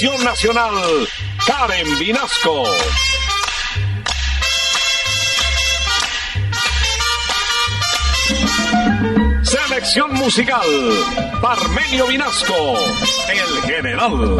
Dirección Nacional, Karen Vinasco. Selección musical, Parmenio Vinasco, el general.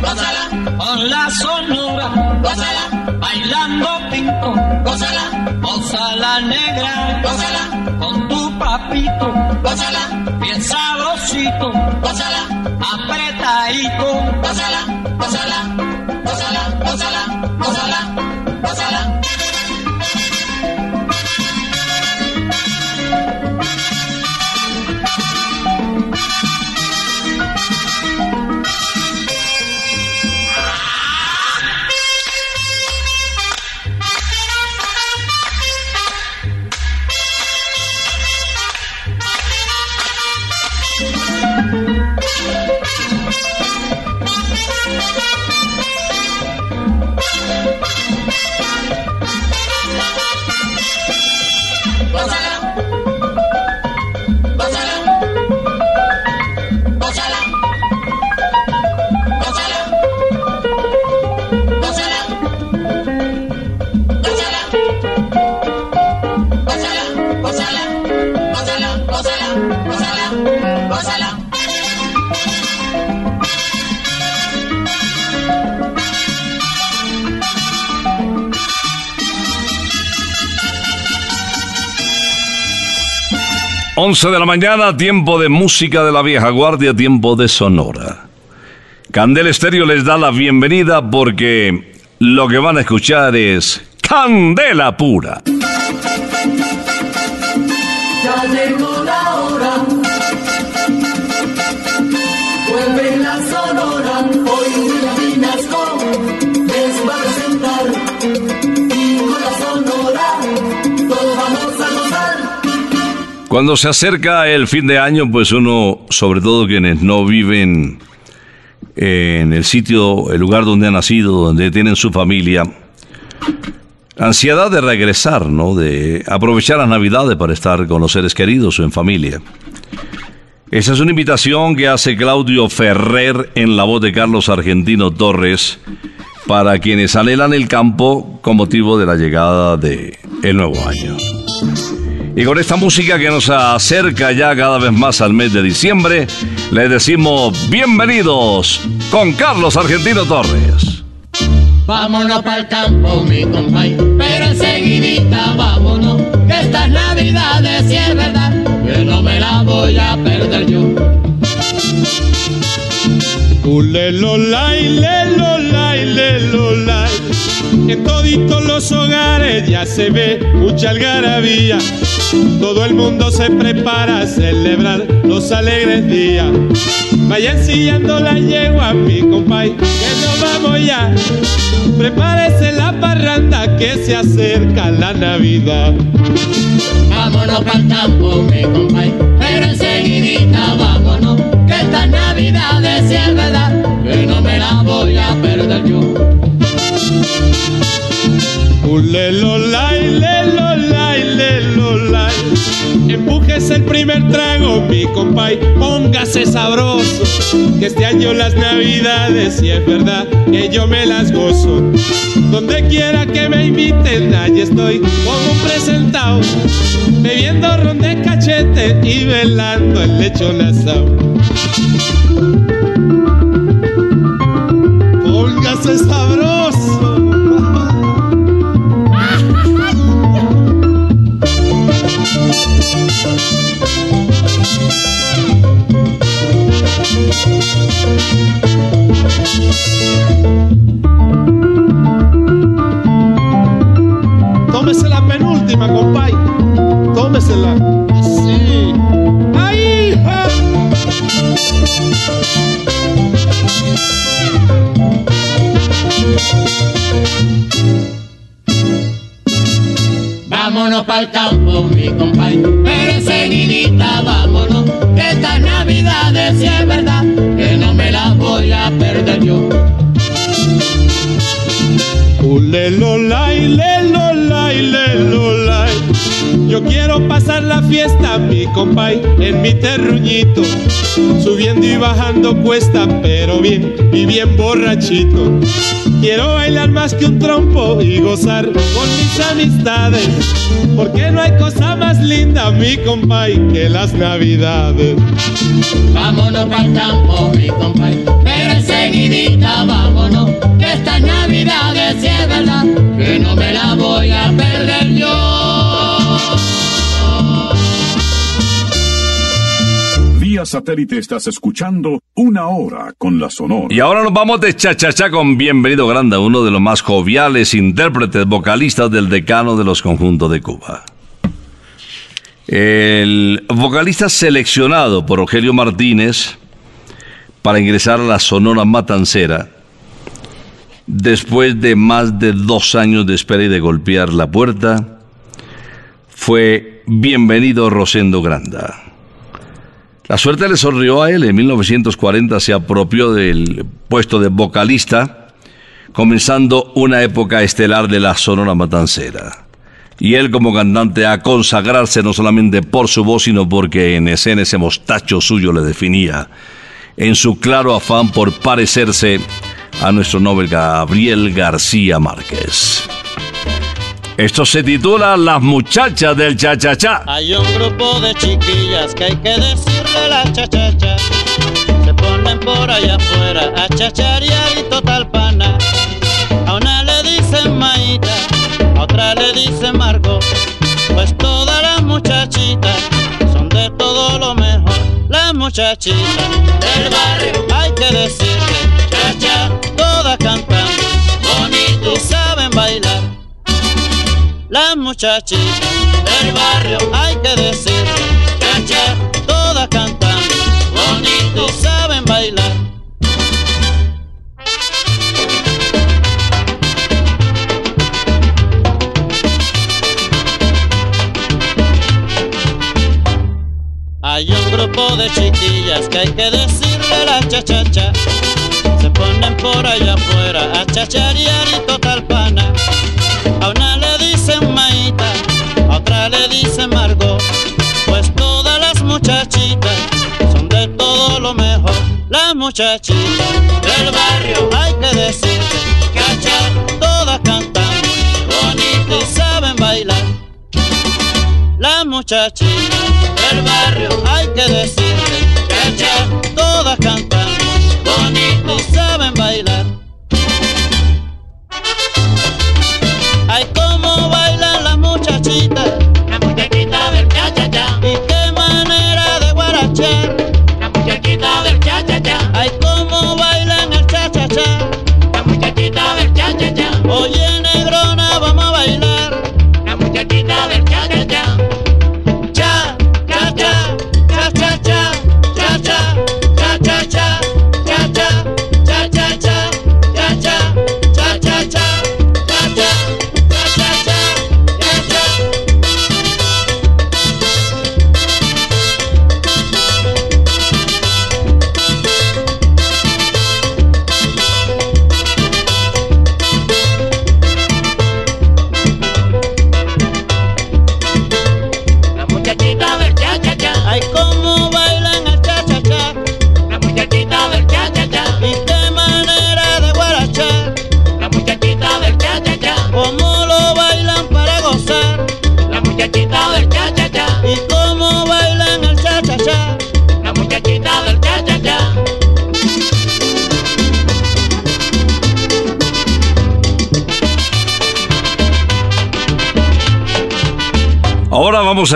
Gózala, con la sonora, gózala, bailando pinto, gózala, gózala negra, gózala, con tu papito, gózala, sabrosito, pásala, apretadito, pásala, pásala. 11 de la mañana, tiempo de música de la vieja guardia, tiempo de Sonora. Candel Estéreo les da la bienvenida porque lo que van a escuchar es Candela Pura. Cuando se acerca el fin de año, pues uno, sobre todo quienes no viven en el sitio, el lugar donde han nacido, donde tienen su familia, ansiedad de regresar, ¿no? De aprovechar las navidades para estar con los seres queridos o en familia. Esa es una invitación que hace Claudio Ferrer en la voz de Carlos Argentino Torres para quienes anhelan el campo con motivo de la llegada de nuevo año. Y con esta música que nos acerca ya cada vez más al mes de diciembre, les decimos bienvenidos con Carlos Argentino Torres. Vámonos para el campo, mi compay, pero enseguidita vámonos, que estas navidades sí es verdad, que no me la voy a perder yo. Ulelolay, lelolay, lelolay. En toditos los hogares ya se ve mucha algarabía. Todo el mundo se prepara a celebrar los alegres días. Vayan siguiendo la yegua, mi compay, que nos vamos ya. Prepárese la parranda que se acerca la Navidad. Vámonos pa'l campo, mi compay, pero enseguidita vámonos, que esta Navidad es verdad, que no me la voy a perder yo. Lelolay, lelolay. Empújese el primer trago, mi compay, póngase sabroso. Que este año las navidades, si es verdad, que yo me las gozo. Donde quiera que me inviten, allí estoy como un presentado. Bebiendo ron de cachete y velando el lechón asado. Póngase sabroso. Vámonos pa'l campo, mi compay, pero enseguidita vámonos, que esta Navidad es es verdad, que no me la voy a perder yo. Yo quiero pasar la fiesta, mi compay, en mi terruñito. Subiendo y bajando cuesta, pero bien y bien borrachito. Quiero bailar más que un trompo y gozar con mis amistades. Porque no hay cosa más linda, mi compay, que las navidades. Vámonos pa'l campo, mi compay, pero enseguidita vámonos, que esta Navidad es es verdad, que no me la voy a perder yo. Satélite estás escuchando Una Hora con la Sonora. Y ahora nos vamos de cha-cha-cha con Bienvenido Granda, uno de los más joviales intérpretes vocalistas del decano de los conjuntos de Cuba. El vocalista seleccionado por Rogelio Martínez para ingresar a la Sonora Matancera, después de más de dos años de espera y de golpear la puerta, fue Bienvenido Rosendo Granda. La suerte le sonrió a él. En 1940 se apropió del puesto de vocalista, comenzando una época estelar de la Sonora Matancera. Y él como cantante a consagrarse no solamente por su voz, sino porque en escena ese mostacho suyo le definía, en su claro afán por parecerse a nuestro Nobel Gabriel García Márquez. Esto se titula Las muchachas del cha-cha-cha. Hay un grupo de chiquillas que hay que decirle la chachacha. Se ponen por allá afuera a chacharear y total pana. A una le dicen Maita, a otra le dicen Margot. Pues todas las muchachitas son de todo lo mejor. Las muchachitas del barrio hay que decirle Las muchachitas del barrio hay que decirle chacha, todas cantan bonito saben bailar. Hay un grupo de chiquillas que hay que decirle la chachacha. Se ponen por allá afuera a chacharear y total pana. A una a otra le dicen Margot. Pues todas las muchachitas son de todo lo mejor. Las muchachitas del barrio hay que decirle, cacha, todas cantan bonito y saben bailar. Las muchachitas del barrio hay que decirle, cacha, todas cantan bonito y saben bailar.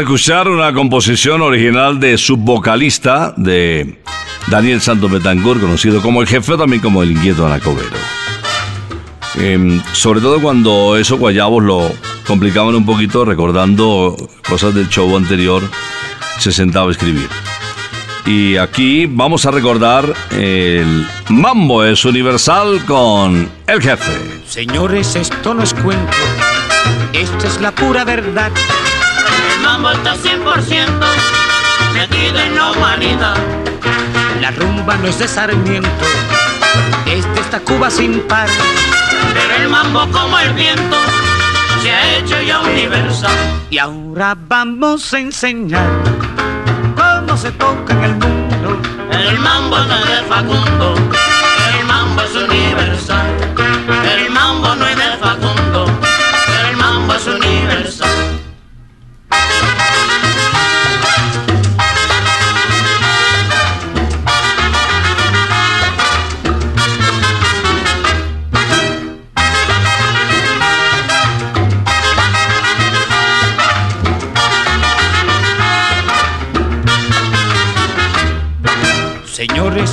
Escuchar una composición original de subvocalista de Daniel Santos Betancourt, conocido como el jefe, también como el inquieto Anacobero. Em, sobre todo cuando esos guayabos lo complicaban un poquito, recordando cosas del show anterior, se sentaba a escribir. Y aquí vamos a recordar el Mambo es Universal con el jefe. Señores, esto no es cuento, esto es la pura verdad. El mambo está 100% metido en la humanidad. La rumba no es de Sarmiento, este está Cuba sin par. Pero el mambo como el viento se ha hecho ya universal. Y ahora vamos a enseñar cómo se toca en el mundo. El mambo no es de Facundo, el mambo es universal. El mambo no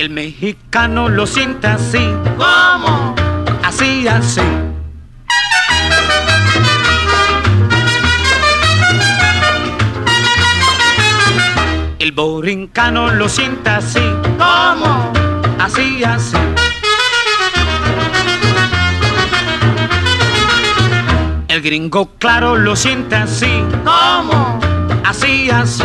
El mexicano lo siente así, ¿Cómo? así, así. El borincano lo siente así, ¿Cómo? así, así. El gringo claro lo siente así, ¿Cómo? así, así.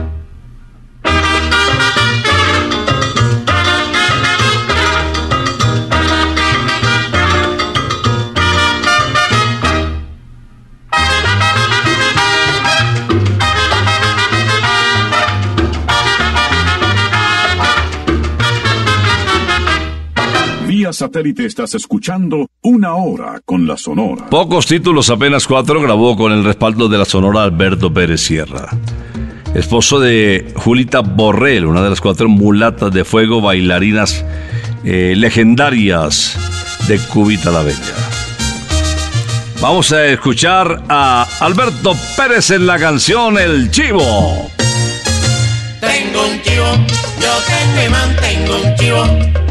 Satélite estás escuchando una hora con la Sonora. Pocos títulos, apenas cuatro, grabó con el respaldo de la sonora Alberto Pérez Sierra. Esposo de Julita Borrell, una de las cuatro mulatas de fuego bailarinas eh, legendarias de Cubita la Bella. Vamos a escuchar a Alberto Pérez en la canción El Chivo. Tengo un chivo, yo tengo y mantengo un chivo.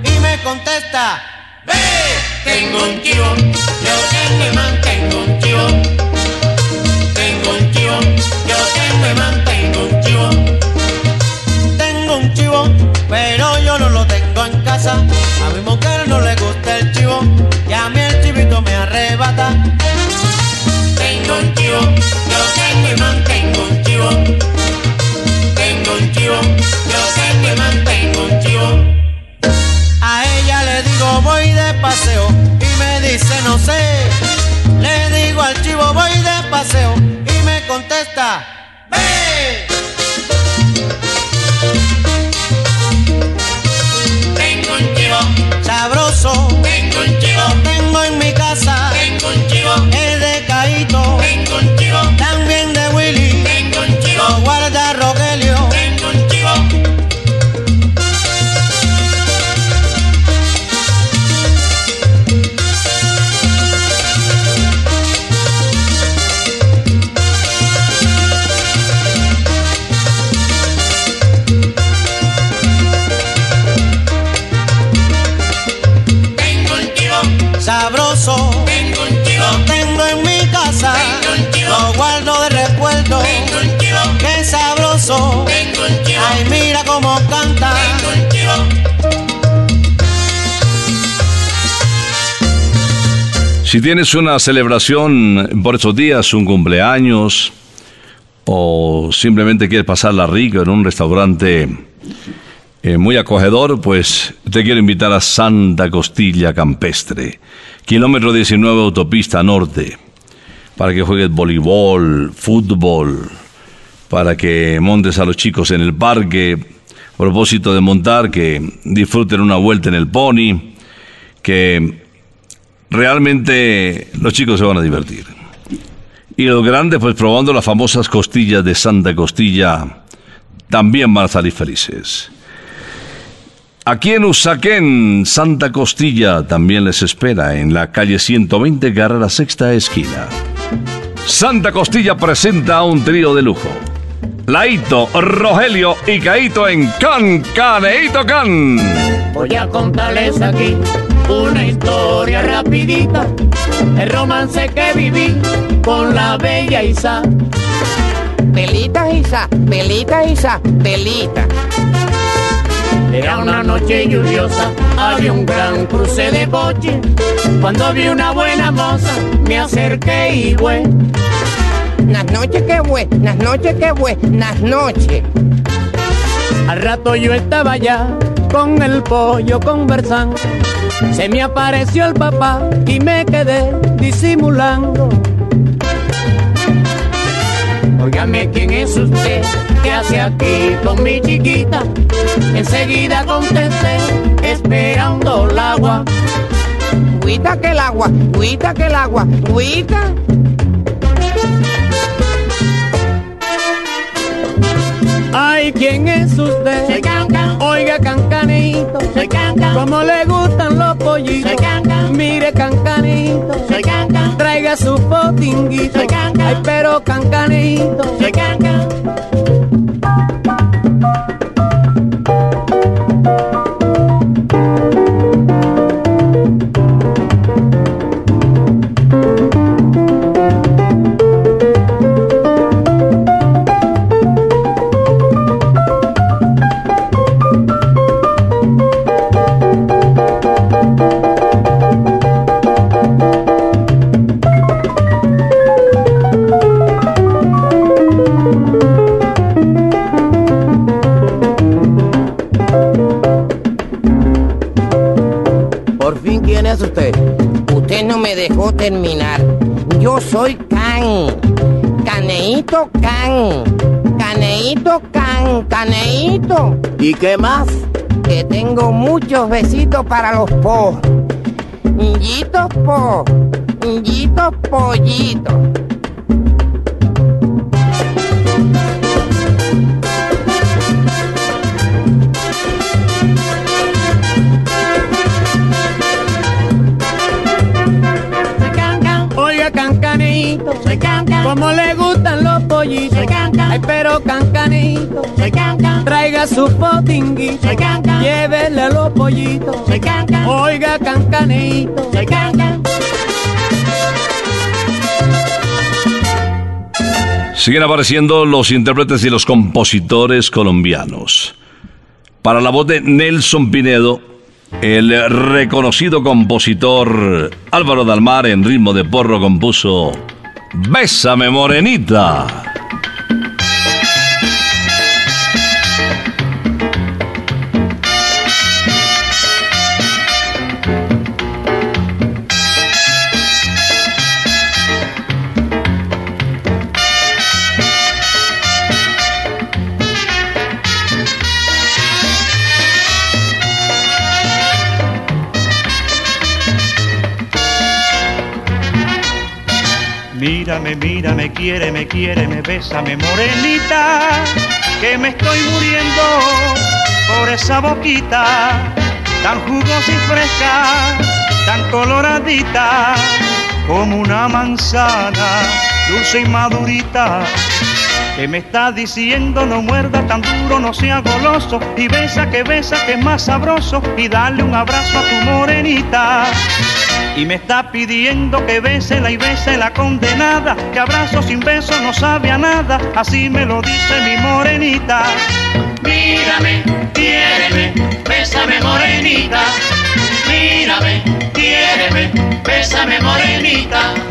contesta. Ve, tengo un chivo, yo tengo y mantengo un chivo. Si tienes una celebración por estos días, un cumpleaños, o simplemente quieres pasarla rico en un restaurante eh, muy acogedor, pues te quiero invitar a Santa Costilla Campestre, kilómetro 19 autopista norte, para que juegues voleibol, fútbol, para que montes a los chicos en el parque, a propósito de montar, que disfruten una vuelta en el pony, que realmente los chicos se van a divertir. Y los grandes, pues probando las famosas costillas de Santa Costilla, también van a salir felices. Aquí en Usaquén, Santa Costilla también les espera en la calle 120, carrera sexta esquina. Santa Costilla presenta a un trío de lujo. Laito, Rogelio y Caito en Can, Caneito Can. Voy a contarles aquí una historia rapidita, el romance que viví con la bella Isa. Pelita, Isa, pelita, Isa, pelita. Era una noche lluviosa, había un gran cruce de coche. Cuando vi una buena moza, me acerqué y fue. Las noches que buenas noches que buenas noches. Al rato yo estaba ya con el pollo conversando. Se me apareció el papá y me quedé disimulando. Óigame, ¿quién es usted? ¿Qué hace aquí con mi chiquita? Enseguida contesté, esperando el agua. Guita que el agua, guita que el agua, guita. ¿Quién es usted? Soy Cancan. Oiga, cancanito. Soy Cancan. ¿Cómo le gustan los pollitos? Soy Cancan. Mire, cancanito. Soy Cancan. Traiga su potinguito. Soy Cancan. Ay, pero cancanito. Soy Cancan. Caneito Can. Caneito Can. Caneito. ¿Y qué más? Que tengo muchos besitos para los po. Yitos po. Yitos pollito. Soy Cancan. Oiga, cancanito. Soy Cancan. ¿Cómo le Pero cancanito. Traiga su potinguito. Llévele los pollitos. Oiga, cancanito. Siguen apareciendo los intérpretes y los compositores colombianos. Para la voz de Nelson Pinedo, el reconocido compositor Álvaro Dalmar en ritmo de porro compuso Bésame Morenita. Mírame, mírame, quiere, me quiere, me bésame, morenita, que me estoy muriendo por esa boquita, tan jugosa y fresca, tan coloradita, como una manzana, dulce y madurita. Que me está diciendo no muerda tan duro, no sea goloso y besa que besa que es más sabroso y dale un abrazo a tu morenita. Y me está pidiendo que bese la y bese la condenada, que abrazo sin beso no sabe a nada, así me lo dice mi morenita. Mírame, quiéreme, bésame morenita. Mírame, quiéreme, bésame morenita.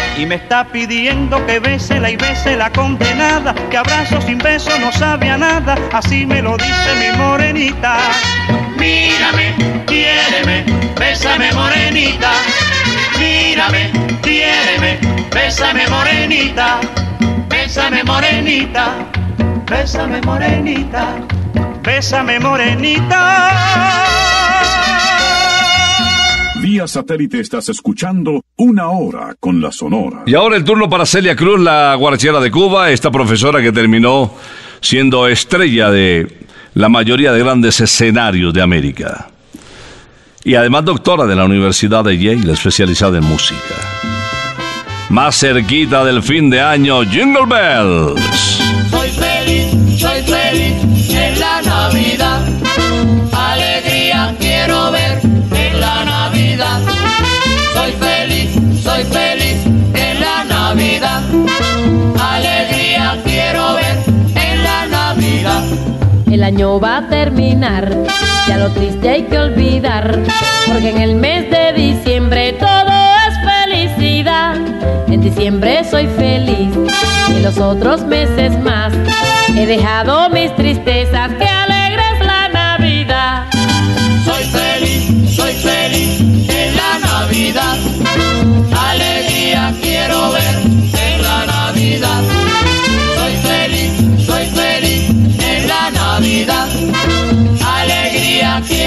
Y me está pidiendo que bésela y bese la condenada, que abrazo sin beso no sabe a nada, así me lo dice mi morenita. Mírame, quiéreme, bésame morenita. Mírame, quiéreme, bésame morenita. Bésame morenita, bésame morenita. Bésame morenita. Vía satélite estás escuchando una hora con la Sonora. Y ahora el turno para Celia Cruz, la guarachera de Cuba, esta profesora que terminó siendo estrella de la mayoría de grandes escenarios de América. Y además doctora de la Universidad de Yale, especializada en música. Más cerquita del fin de año, Jingle Bells. Soy feliz, soy feliz en la Navidad. Soy feliz en la Navidad. Alegría quiero ver en la Navidad. El año va a terminar, ya lo triste hay que olvidar, porque en el mes de diciembre todo es felicidad. En diciembre soy feliz y en los otros meses más he dejado mis tristezas, que alegre es la Navidad. Soy feliz, soy feliz en la Navidad.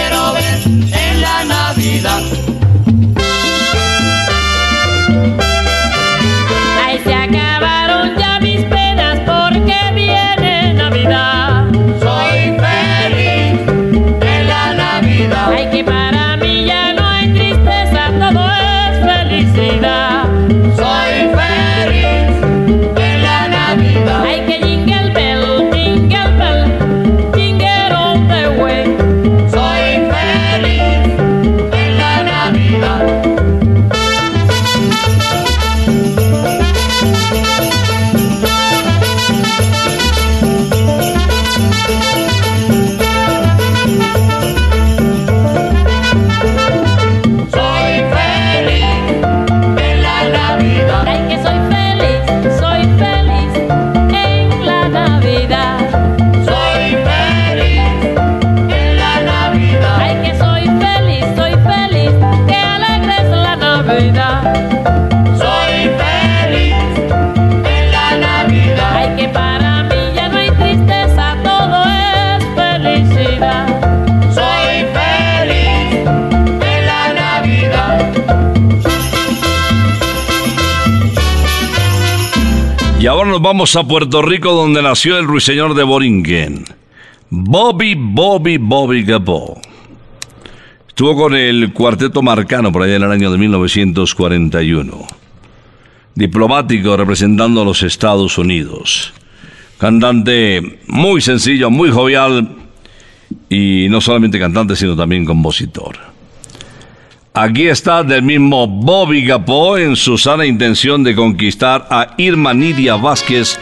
Quiero ver en la Navidad. Vamos a Puerto Rico, donde nació el ruiseñor de Boringen. Bobby, Bobby, Bobby Gabó. Estuvo con el cuarteto marcano por allá en el año de 1941. Diplomático representando a los Estados Unidos. Cantante muy sencillo, muy jovial y no solamente cantante, sino también compositor. Aquí está del mismo Bobby Gapó en su sana intención de conquistar a Irma Nidia Vázquez,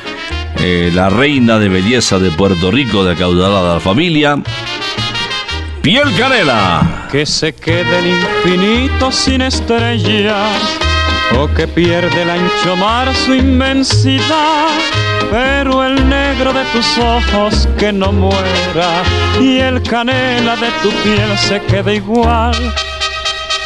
eh, la reina de belleza de Puerto Rico, de acaudalada familia. Piel Canela. Que se quede el infinito sin estrellas o que pierde el ancho mar su inmensidad. Pero el negro de tus ojos que no muera y el canela de tu piel se quede igual.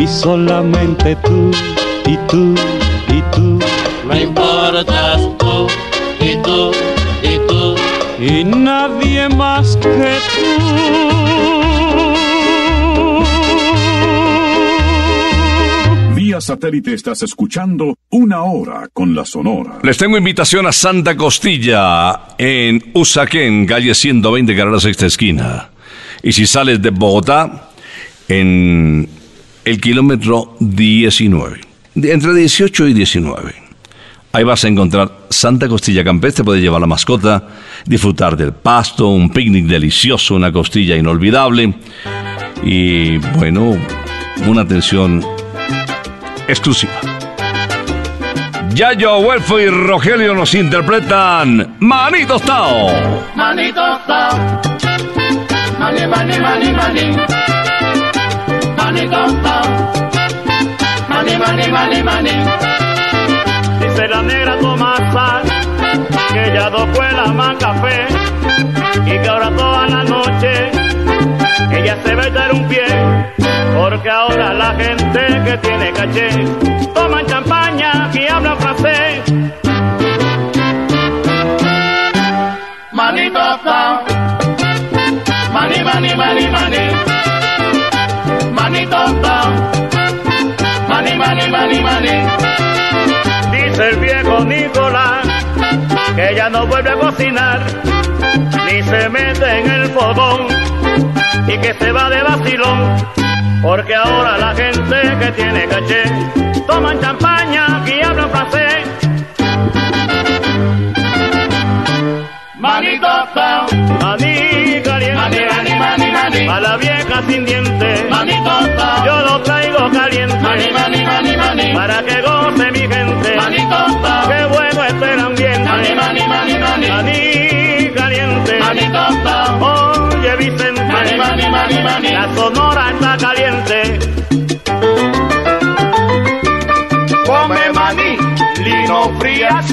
y solamente tú y tú y tú Me importas tú y tú y tú. y nadie más que tú. Vía satélite estás escuchando Una Hora con la Sonora. Les tengo invitación a Santa Costilla en Usaquén, calle 120, carrera sexta esquina. Y si sales de Bogotá, en el kilómetro 19, de- entre 18 y 19. Ahí vas a encontrar Santa Costilla Campestre, puedes llevar la mascota, disfrutar del pasto, un picnic delicioso, una costilla inolvidable y, bueno, una atención exclusiva. Yayo, Huelfo y Rogelio nos interpretan Manitos Tao. Manito Tao. Mani, mani, mani, mani. Manito Tao. Mani, mani, mani. Dice la negra Tomasa que ya fue la más café y que ahora toda la noche ella se va a echar un pie porque ahora la gente que tiene caché toman champaña y hablan francés. Manito mani, mani, mani. Manito Tao. Dice el viejo Nicolás que ya no vuelve a cocinar ni se mete en el fogón y que se va de vacilón porque ahora la gente que tiene caché toman champaña y hablan francés. Manito Tao. A la vieja sin dientes, Manito Tao. yo lo traigo caliente Mani, mani, mani, mani. para que goce mi gente. Manito Tao. Qué bueno está el ambiente. Mani, mani, mani, mani. Maní caliente. Manito Tao. Oye Vicente, Mani, mani, mani, mani. la sonora está caliente. Come maní, lino frías.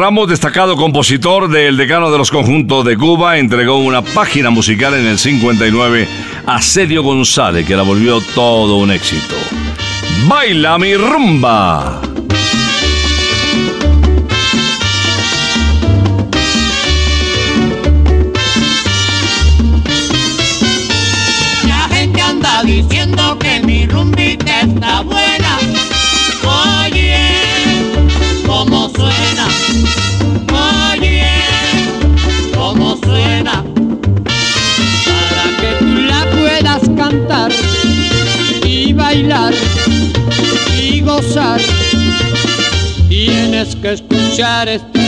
Ramos, destacado compositor del decano de los conjuntos de Cuba, entregó una página musical en el 59 a Celio González, que la volvió todo un éxito. Baila mi rumba. Escuchar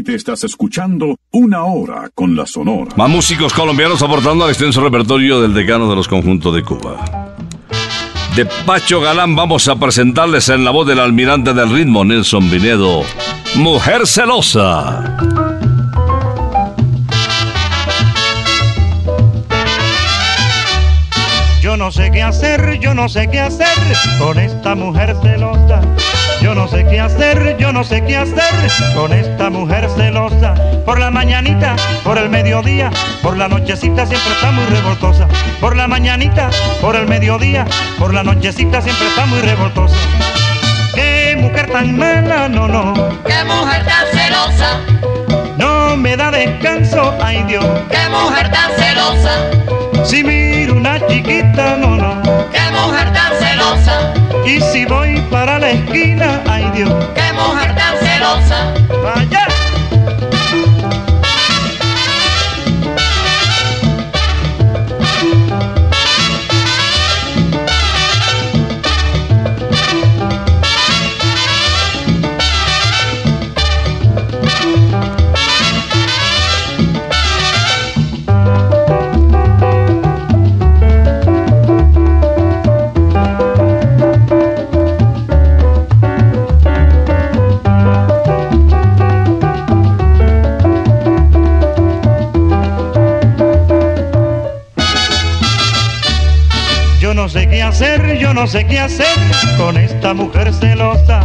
satélite estás escuchando Una Hora con la Sonora. Más músicos colombianos aportando al extenso repertorio del decano de los conjuntos de Cuba. De Pacho Galán vamos a presentarles en la voz del almirante del ritmo, Nelson Vinedo, Mujer Celosa. Yo no sé qué hacer, yo no sé qué hacer con esta mujer celosa. Yo no sé qué hacer, yo no sé qué hacer con esta mujer celosa. Por la mañanita, por el mediodía, por la nochecita siempre está muy revoltosa. Por la mañanita, por el mediodía, por la nochecita siempre está muy revoltosa. Qué mujer tan mala, no, no, Qué mujer tan celosa. no me da descanso, ay Dios. Qué mujer tan celosa. Si miro una chiquita, no, no. Qué mujer celosa. Y si voy para la esquina, ay Dios. Qué mujer tan celosa. Vaya. Hacer, yo no sé qué hacer con esta mujer celosa.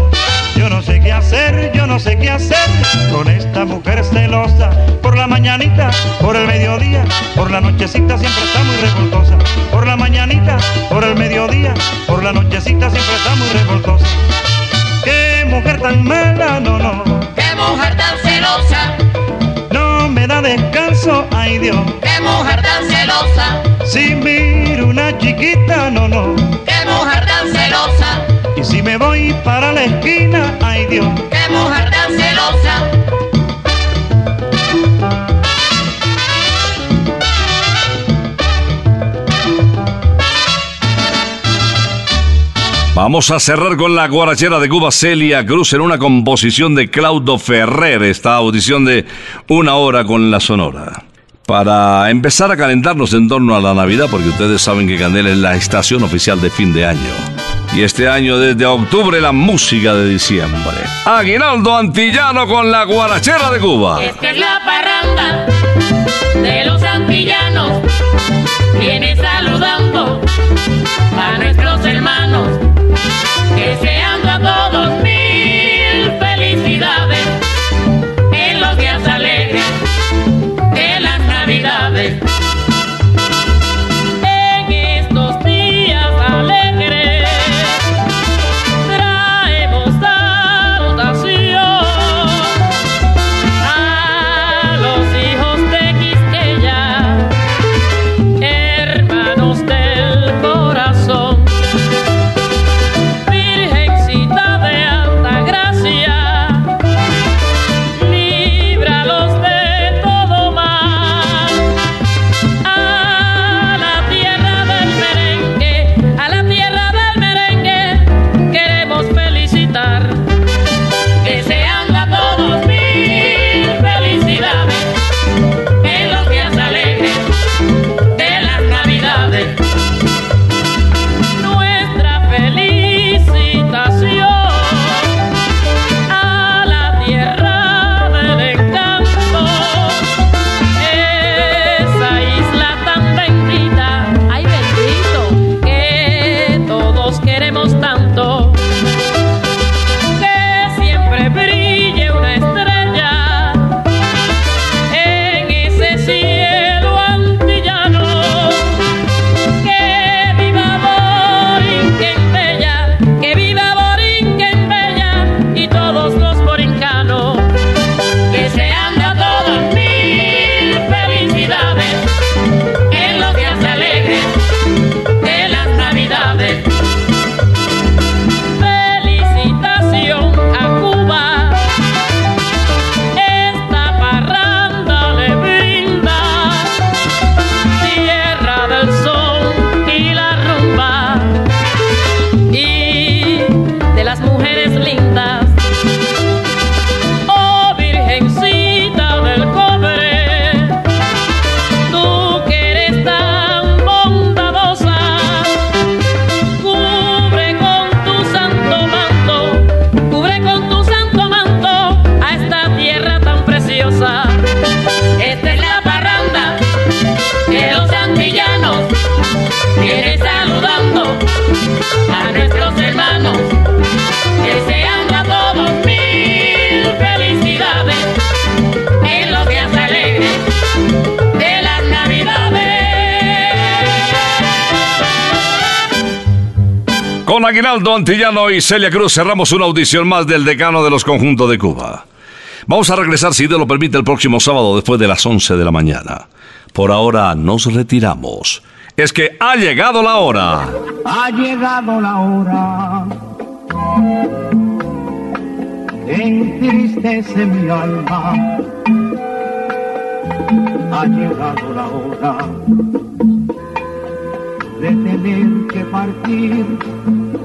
Yo no sé qué hacer, yo no sé qué hacer con esta mujer celosa. Por la mañanita, por el mediodía, por la nochecita siempre está muy revoltosa. Por la mañanita, por el mediodía, por la nochecita siempre está muy revoltosa. Qué mujer tan mala, no, no, Qué mujer tan celosa. no me da descanso, ay Dios. Qué mujer tan celosa. Si miro una chiquita, no, no. Qué mujer tan celosa. Y si me voy para la esquina, ay Dios. Qué mujer tan celosa. Vamos a cerrar con la guarachera de Cuba Celia Cruz en una composición de Claudio Ferrer, esta audición de una hora con la Sonora. Para empezar a calentarnos en torno a la Navidad, porque ustedes saben que Candela es la estación oficial de fin de año. Y este año desde octubre la música de diciembre. Aguinaldo Antillano con la guarachera de Cuba. Esta es la parranda de los antillanos. Viene saludando a nuestros hermanos, deseando a todos Aguinaldo Antillano y Celia Cruz cerramos una audición más del decano de los conjuntos de Cuba. Vamos a regresar, si Dios lo permite, el próximo sábado después de las 11 de la mañana. Por ahora nos retiramos. Es que ha llegado la hora. Ha llegado la hora. Entristece mi alma. Ha llegado la hora de tener que partir.